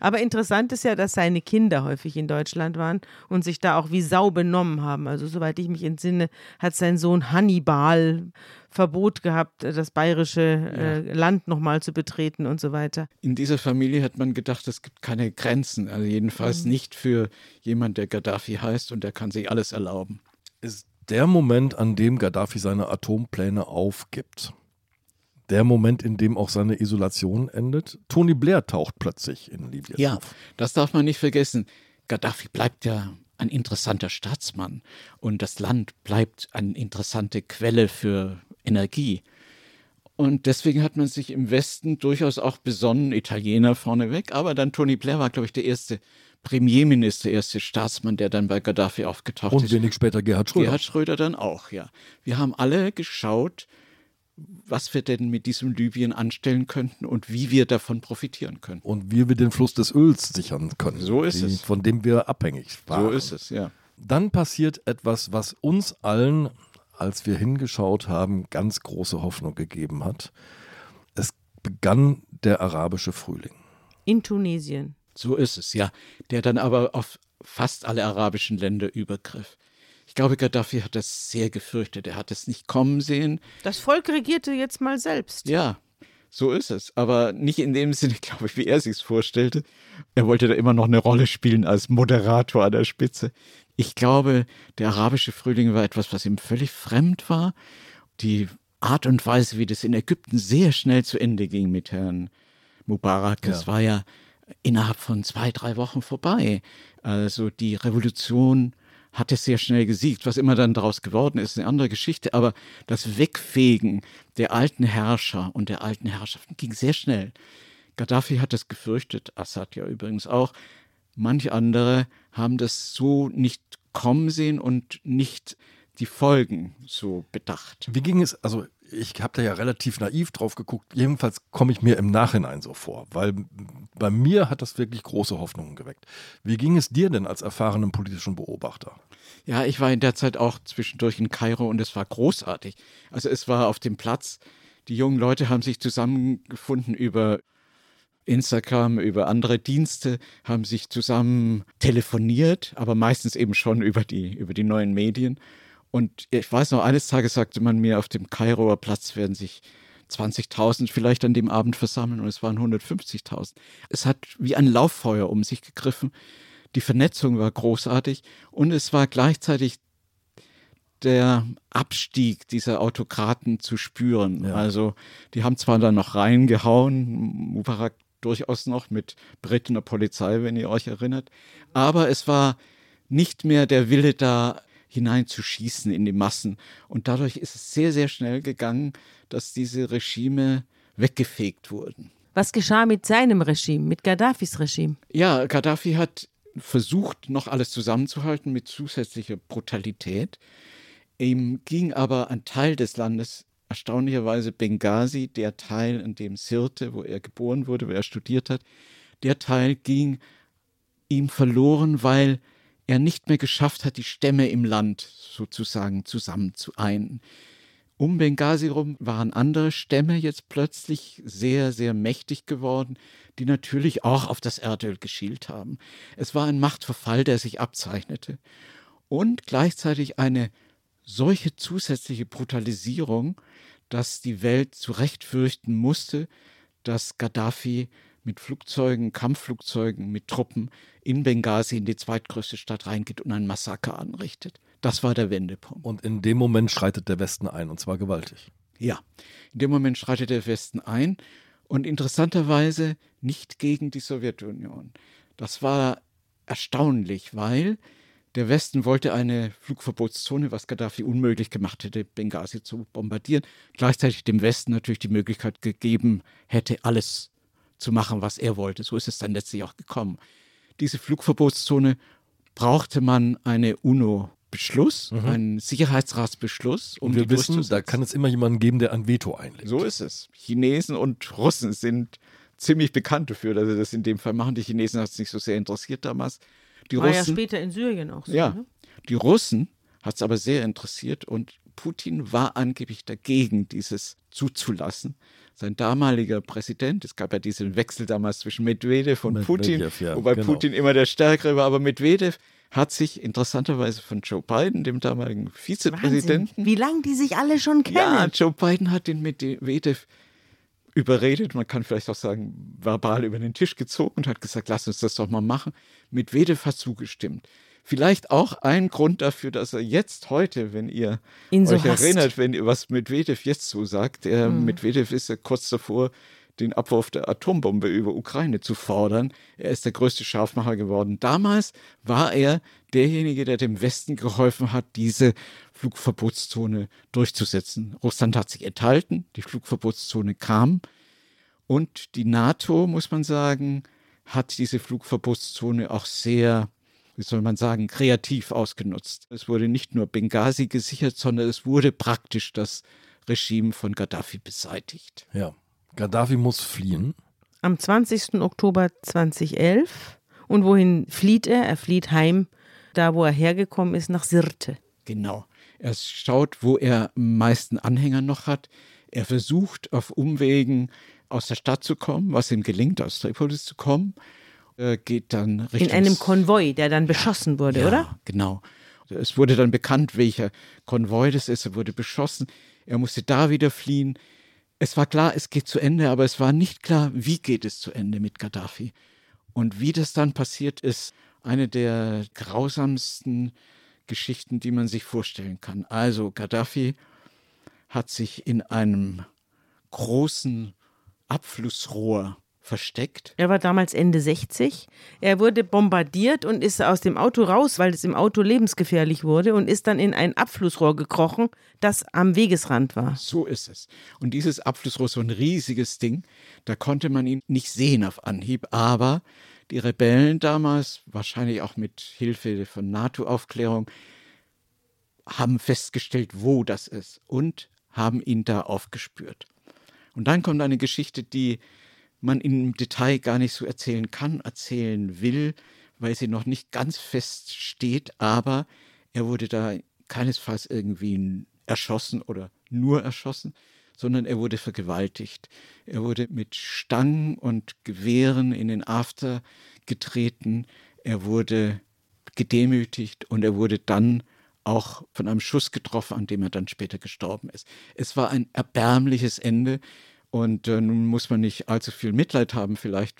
Aber interessant ist ja, dass seine Kinder häufig in Deutschland waren und sich da auch wie Sau benommen haben. Also soweit ich mich entsinne, hat sein Sohn Hannibal Verbot gehabt, das bayerische äh, Land nochmal zu betreten und so weiter. In dieser Familie hat man gedacht, es gibt keine Grenzen. Also jedenfalls mhm. nicht für jemand, der Gaddafi heißt und der kann sich alles erlauben. Ist der Moment, an dem Gaddafi seine Atompläne aufgibt der Moment, in dem auch seine Isolation endet. Tony Blair taucht plötzlich in Libyen ja, auf. das darf man nicht vergessen. Gaddafi bleibt ja ein interessanter Staatsmann und das Land bleibt eine interessante Quelle für Energie. Und deswegen hat man sich im Westen durchaus auch besonnen, Italiener vorneweg, aber dann Tony Blair war, glaube ich, der erste Premierminister, der erste Staatsmann, der dann bei Gaddafi aufgetaucht Und ist. Und wenig später Gerhard Schröder. Gerhard Schröder dann auch, ja. Wir haben alle geschaut, was wir denn mit diesem Libyen anstellen könnten und wie wir davon profitieren können. Und wie wir den Fluss des Öls sichern können. So ist die, es. Von dem wir abhängig waren. So ist es, ja. Dann passiert etwas, was uns allen, als wir hingeschaut haben, ganz große Hoffnung gegeben hat. Es begann der arabische Frühling. In Tunesien. So ist es, ja. Der dann aber auf fast alle arabischen Länder übergriff. Ich glaube, Gaddafi hat das sehr gefürchtet. Er hat es nicht kommen sehen. Das Volk regierte jetzt mal selbst. Ja, so ist es. Aber nicht in dem Sinne, glaube ich, wie er sich vorstellte. Er wollte da immer noch eine Rolle spielen als Moderator an der Spitze. Ich glaube, der arabische Frühling war etwas, was ihm völlig fremd war. Die Art und Weise, wie das in Ägypten sehr schnell zu Ende ging mit Herrn Mubarak, das ja. war ja innerhalb von zwei, drei Wochen vorbei. Also die Revolution hat es sehr schnell gesiegt. Was immer dann daraus geworden ist, eine andere Geschichte. Aber das Wegfegen der alten Herrscher und der alten Herrschaften ging sehr schnell. Gaddafi hat es gefürchtet, Assad ja übrigens auch. Manche andere haben das so nicht kommen sehen und nicht die Folgen so bedacht. Wie ging es, also ich habe da ja relativ naiv drauf geguckt. Jedenfalls komme ich mir im Nachhinein so vor, weil bei mir hat das wirklich große Hoffnungen geweckt. Wie ging es dir denn als erfahrenem politischen Beobachter? Ja, ich war in der Zeit auch zwischendurch in Kairo und es war großartig. Also es war auf dem Platz, die jungen Leute haben sich zusammengefunden über Instagram, über andere Dienste, haben sich zusammen telefoniert, aber meistens eben schon über die, über die neuen Medien und ich weiß noch, eines Tages sagte man mir, auf dem Kairoer Platz werden sich 20.000 vielleicht an dem Abend versammeln und es waren 150.000. Es hat wie ein Lauffeuer um sich gegriffen. Die Vernetzung war großartig und es war gleichzeitig der Abstieg dieser Autokraten zu spüren. Ja. Also die haben zwar dann noch reingehauen, Mubarak durchaus noch mit Briten und Polizei, wenn ihr euch erinnert, aber es war nicht mehr der Wille da, hineinzuschießen in die Massen. Und dadurch ist es sehr, sehr schnell gegangen, dass diese Regime weggefegt wurden. Was geschah mit seinem Regime, mit Gaddafis Regime? Ja, Gaddafi hat versucht, noch alles zusammenzuhalten mit zusätzlicher Brutalität. Ihm ging aber ein Teil des Landes, erstaunlicherweise Benghazi, der Teil, in dem Sirte, wo er geboren wurde, wo er studiert hat, der Teil ging ihm verloren, weil er nicht mehr geschafft hat, die Stämme im Land sozusagen zusammen zu einen. Um Benghazi rum waren andere Stämme jetzt plötzlich sehr, sehr mächtig geworden, die natürlich auch auf das Erdöl geschielt haben. Es war ein Machtverfall, der sich abzeichnete. Und gleichzeitig eine solche zusätzliche Brutalisierung, dass die Welt zu Recht fürchten musste, dass Gaddafi mit Flugzeugen, Kampfflugzeugen, mit Truppen in Benghazi in die zweitgrößte Stadt reingeht und ein Massaker anrichtet. Das war der Wendepunkt. Und in dem Moment schreitet der Westen ein, und zwar gewaltig. Ja, in dem Moment schreitet der Westen ein und interessanterweise nicht gegen die Sowjetunion. Das war erstaunlich, weil der Westen wollte eine Flugverbotszone, was Gaddafi unmöglich gemacht hätte, Benghazi zu bombardieren, gleichzeitig dem Westen natürlich die Möglichkeit gegeben hätte, alles zu machen, was er wollte. So ist es dann letztlich auch gekommen. Diese Flugverbotszone brauchte man eine UNO Beschluss, mhm. einen Sicherheitsratsbeschluss. Um und wir wissen, da kann es immer jemanden geben, der ein Veto einlegt. So ist es. Chinesen und Russen sind ziemlich bekannt dafür, dass sie das in dem Fall machen. Die Chinesen hat es nicht so sehr interessiert damals. Die War Russen, ja später in Syrien auch so. Ja, ne? die Russen hat es aber sehr interessiert und Putin war angeblich dagegen, dieses zuzulassen sein damaliger Präsident, es gab ja diesen Wechsel damals zwischen Medvedev und Putin, ja, wobei genau. Putin immer der Stärkere war, aber Medvedev hat sich interessanterweise von Joe Biden, dem damaligen Vizepräsidenten. Wahnsinn. Wie lange die sich alle schon kennen. Ja, Joe Biden hat den Medvedev überredet, man kann vielleicht auch sagen, verbal über den Tisch gezogen und hat gesagt, lass uns das doch mal machen. Medvedev hat zugestimmt. Vielleicht auch ein Grund dafür, dass er jetzt heute, wenn ihr Ihn so euch hasst. erinnert, wenn ihr was Medvedev jetzt so sagt, der mhm. Medvedev ist ja kurz davor, den Abwurf der Atombombe über Ukraine zu fordern. Er ist der größte Scharfmacher geworden. Damals war er derjenige, der dem Westen geholfen hat, diese Flugverbotszone durchzusetzen. Russland hat sich enthalten, die Flugverbotszone kam und die NATO, muss man sagen, hat diese Flugverbotszone auch sehr wie soll man sagen, kreativ ausgenutzt. Es wurde nicht nur Benghazi gesichert, sondern es wurde praktisch das Regime von Gaddafi beseitigt. Ja, Gaddafi muss fliehen. Am 20. Oktober 2011. Und wohin flieht er? Er flieht heim, da wo er hergekommen ist, nach Sirte. Genau. Er schaut, wo er am meisten Anhänger noch hat. Er versucht auf Umwegen aus der Stadt zu kommen, was ihm gelingt, aus Tripolis zu kommen. Er geht dann Richtung. In einem Konvoi, der dann beschossen wurde, ja, oder? Genau. Es wurde dann bekannt, welcher Konvoi das ist. Er wurde beschossen. Er musste da wieder fliehen. Es war klar, es geht zu Ende, aber es war nicht klar, wie geht es zu Ende mit Gaddafi. Und wie das dann passiert ist, eine der grausamsten Geschichten, die man sich vorstellen kann. Also Gaddafi hat sich in einem großen Abflussrohr versteckt. Er war damals Ende 60. Er wurde bombardiert und ist aus dem Auto raus, weil es im Auto lebensgefährlich wurde und ist dann in ein Abflussrohr gekrochen, das am Wegesrand war. So ist es. Und dieses Abflussrohr ist so ein riesiges Ding. Da konnte man ihn nicht sehen auf Anhieb, aber die Rebellen damals, wahrscheinlich auch mit Hilfe von NATO-Aufklärung, haben festgestellt, wo das ist und haben ihn da aufgespürt. Und dann kommt eine Geschichte, die man im Detail gar nicht so erzählen kann, erzählen will, weil sie noch nicht ganz fest steht, aber er wurde da keinesfalls irgendwie erschossen oder nur erschossen, sondern er wurde vergewaltigt. Er wurde mit Stangen und Gewehren in den After getreten, er wurde gedemütigt und er wurde dann auch von einem Schuss getroffen, an dem er dann später gestorben ist. Es war ein erbärmliches Ende. Und äh, nun muss man nicht allzu viel Mitleid haben, vielleicht,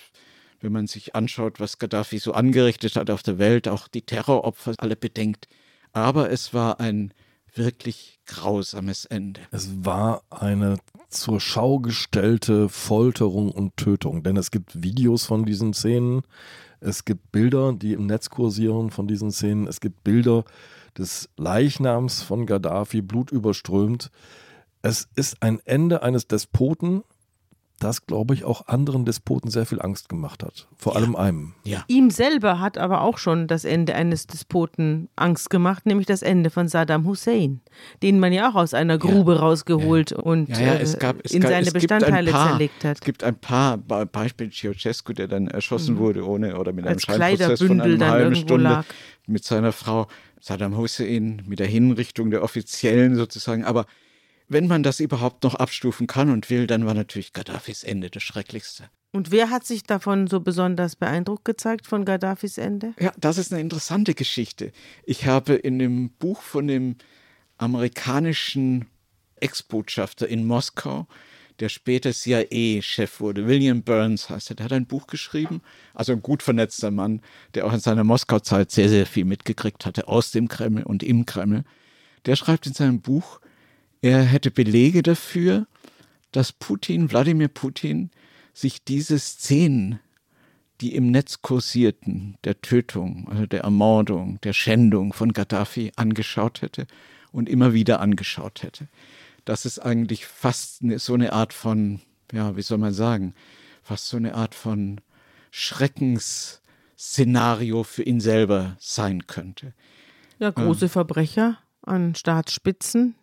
wenn man sich anschaut, was Gaddafi so angerichtet hat auf der Welt, auch die Terroropfer alle bedenkt. Aber es war ein wirklich grausames Ende. Es war eine zur Schau gestellte Folterung und Tötung, denn es gibt Videos von diesen Szenen, es gibt Bilder, die im Netz kursieren von diesen Szenen, es gibt Bilder des Leichnams von Gaddafi, blutüberströmt. Es ist ein Ende eines Despoten, das, glaube ich, auch anderen Despoten sehr viel Angst gemacht hat. Vor allem einem. Ja. Ihm selber hat aber auch schon das Ende eines Despoten Angst gemacht, nämlich das Ende von Saddam Hussein, den man ja auch aus einer Grube rausgeholt und Ja, ja, äh, es gab, es in gab, seine Bestandteile paar, zerlegt hat. Es gibt ein paar Be- Beispiele, Ceausescu, der dann erschossen wurde, ohne oder mit einem Mhm. Als Scheinprozess von Kleiderbündel einer halben Stunde lag. mit seiner Frau Saddam Hussein, mit der Hinrichtung der Offiziellen sozusagen. Aber wenn man das überhaupt noch abstufen kann und will, dann war natürlich Gaddafis Ende das Schrecklichste. Und wer hat sich davon so besonders beeindruckt gezeigt von Gaddafis Ende? Ja, das ist eine interessante Geschichte. Ich habe in dem Buch von dem amerikanischen Ex-Botschafter in Moskau, der später CIA-Chef wurde, William Burns heißt er, der hat ein Buch geschrieben, also ein gut vernetzter Mann, der auch in seiner Moskau-Zeit sehr, sehr viel mitgekriegt hatte aus dem Kreml und im Kreml. Der schreibt in seinem Buch, er hätte Belege dafür, dass Putin, Wladimir Putin, sich diese Szenen die im Netz kursierten, der Tötung, also der Ermordung, der Schändung von Gaddafi angeschaut hätte und immer wieder angeschaut hätte. Das ist eigentlich fast eine, so eine Art von, ja, wie soll man sagen, fast so eine Art von Schreckensszenario für ihn selber sein könnte. Ja, große Verbrecher an Staatsspitzen,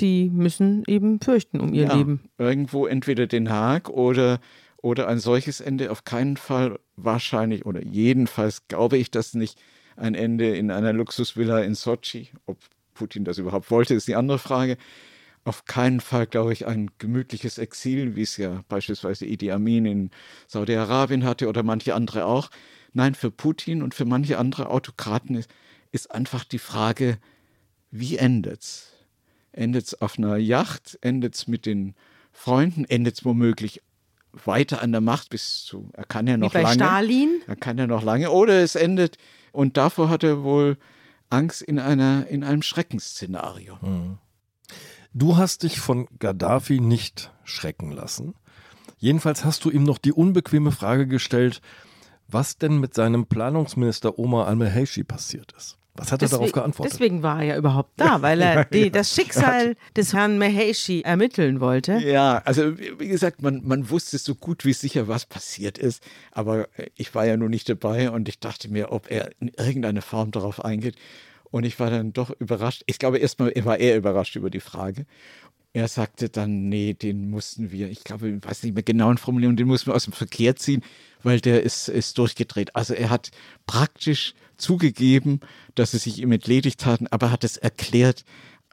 die müssen eben fürchten um ihr ja, Leben. Irgendwo entweder Den Haag oder, oder ein solches Ende, auf keinen Fall wahrscheinlich oder jedenfalls glaube ich das nicht, ein Ende in einer Luxusvilla in Sochi. Ob Putin das überhaupt wollte, ist die andere Frage. Auf keinen Fall, glaube ich, ein gemütliches Exil, wie es ja beispielsweise Idi Amin in Saudi-Arabien hatte oder manche andere auch. Nein, für Putin und für manche andere Autokraten ist, ist einfach die Frage, wie endet's? Endet's auf einer Yacht? Endet's mit den Freunden? Endet's womöglich weiter an der Macht bis zu, er kann ja Wie noch bei lange. Stalin. Er kann ja noch lange. Oder es endet, und davor hat er wohl Angst in, einer, in einem Schreckensszenario. Du hast dich von Gaddafi nicht schrecken lassen. Jedenfalls hast du ihm noch die unbequeme Frage gestellt, was denn mit seinem Planungsminister Omar al-Meheshi passiert ist. Was hat er darauf Deswegen- geantwortet? Deswegen war er ja überhaupt da, weil er die, das Schicksal des Herrn Meheshi ermitteln wollte. Ja, also wie gesagt, man, man wusste so gut wie sicher, was passiert ist, aber ich war ja nun nicht dabei und ich dachte mir, ob er in irgendeiner Form darauf eingeht. Und ich war dann doch überrascht. Ich glaube, erstmal war er überrascht über die Frage. Er sagte dann, nee, den mussten wir, ich glaube, ich weiß nicht mehr genau in Formulierung, den mussten wir aus dem Verkehr ziehen, weil der ist, ist durchgedreht. Also er hat praktisch zugegeben, dass sie sich ihm entledigt hatten, aber hat es erklärt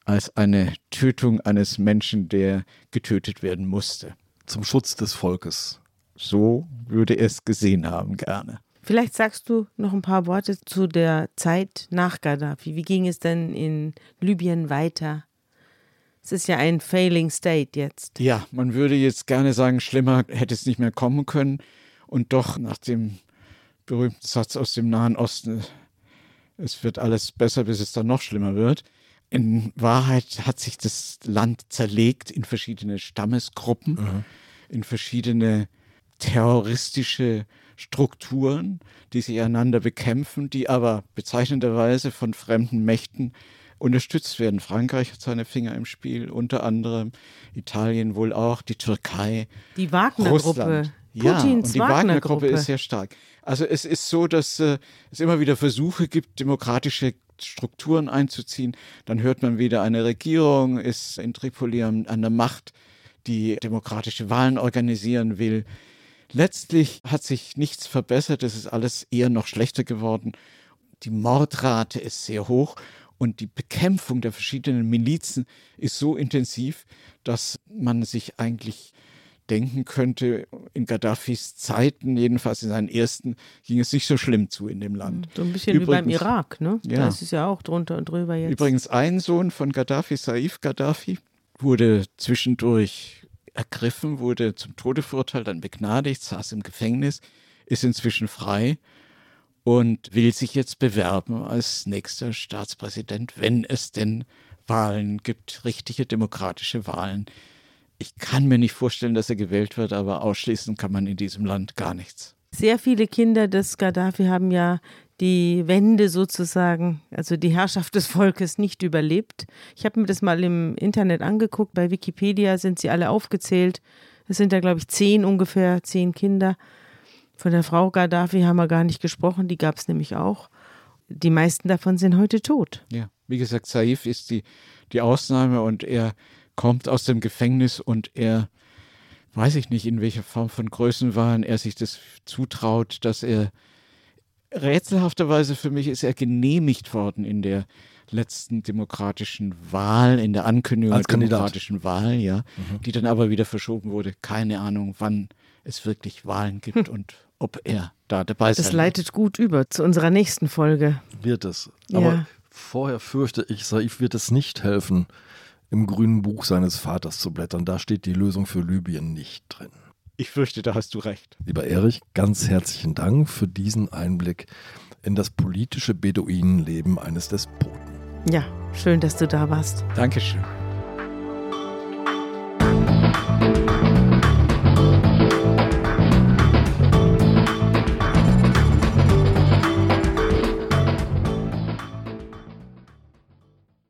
als eine Tötung eines Menschen, der getötet werden musste. Zum Schutz des Volkes. So würde er es gesehen haben, gerne. Vielleicht sagst du noch ein paar Worte zu der Zeit nach Gaddafi. Wie ging es denn in Libyen weiter? Es ist ja ein failing state jetzt. Ja, man würde jetzt gerne sagen, schlimmer hätte es nicht mehr kommen können. Und doch nach dem berühmten Satz aus dem Nahen Osten, es wird alles besser, bis es dann noch schlimmer wird. In Wahrheit hat sich das Land zerlegt in verschiedene Stammesgruppen, in verschiedene terroristische Strukturen, die sich einander bekämpfen, die aber bezeichnenderweise von fremden Mächten unterstützt werden. Frankreich hat seine Finger im Spiel, unter anderem Italien wohl auch, die Türkei, Die Wagner-Gruppe. Ja, Putins und die Wagner-Gruppe Wagner-Gruppe. ist sehr stark. Also es ist so, dass äh, es immer wieder Versuche gibt, demokratische Strukturen einzuziehen. Dann hört man wieder, eine Regierung ist in Tripoli an, an der Macht, die demokratische Wahlen organisieren will. Letztlich hat sich nichts verbessert, es ist alles eher noch schlechter geworden. Die Mordrate ist sehr hoch und die Bekämpfung der verschiedenen Milizen ist so intensiv, dass man sich eigentlich denken könnte, in Gaddafis Zeiten, jedenfalls in seinen ersten, ging es nicht so schlimm zu in dem Land. So ein bisschen wie beim Übrigens- Irak, ne? Da Ja. ist es ja auch drunter und drüber jetzt. Übrigens, ein Sohn von Gaddafi, Saif Gaddafi, wurde zwischendurch ergriffen, wurde zum Tode verurteilt, dann begnadigt, saß im Gefängnis, ist inzwischen frei und will sich jetzt bewerben als nächster Staatspräsident, wenn es denn Wahlen gibt, richtige demokratische Wahlen. Ich kann mir nicht vorstellen, dass er gewählt wird, aber ausschließen kann man in diesem Land gar nichts. Sehr viele Kinder des Gaddafi haben ja die Wende sozusagen, also die Herrschaft des Volkes nicht überlebt. Ich habe mir das mal im Internet angeguckt, bei Wikipedia sind sie alle aufgezählt. Es sind ja, glaube ich, zehn ungefähr, zehn Kinder. Von der Frau Gaddafi haben wir gar nicht gesprochen, die gab es nämlich auch. Die meisten davon sind heute tot. Ja, wie gesagt, Saif ist die, die Ausnahme und er kommt aus dem Gefängnis und er weiß ich nicht, in welcher Form von Größenwahn er sich das zutraut, dass er rätselhafterweise für mich ist er genehmigt worden in der letzten demokratischen Wahl, in der Ankündigung der demokratischen Wahl, ja, Mhm. die dann aber wieder verschoben wurde. Keine Ahnung, wann es wirklich Wahlen gibt und ob er da dabei sein Das wird. leitet gut über zu unserer nächsten Folge. Wird es. Ja. Aber vorher fürchte ich, Saif wird es nicht helfen, im grünen Buch seines Vaters zu blättern. Da steht die Lösung für Libyen nicht drin. Ich fürchte, da hast du recht. Lieber Erich, ganz herzlichen Dank für diesen Einblick in das politische Beduinenleben eines Despoten. Ja, schön, dass du da warst. Dankeschön.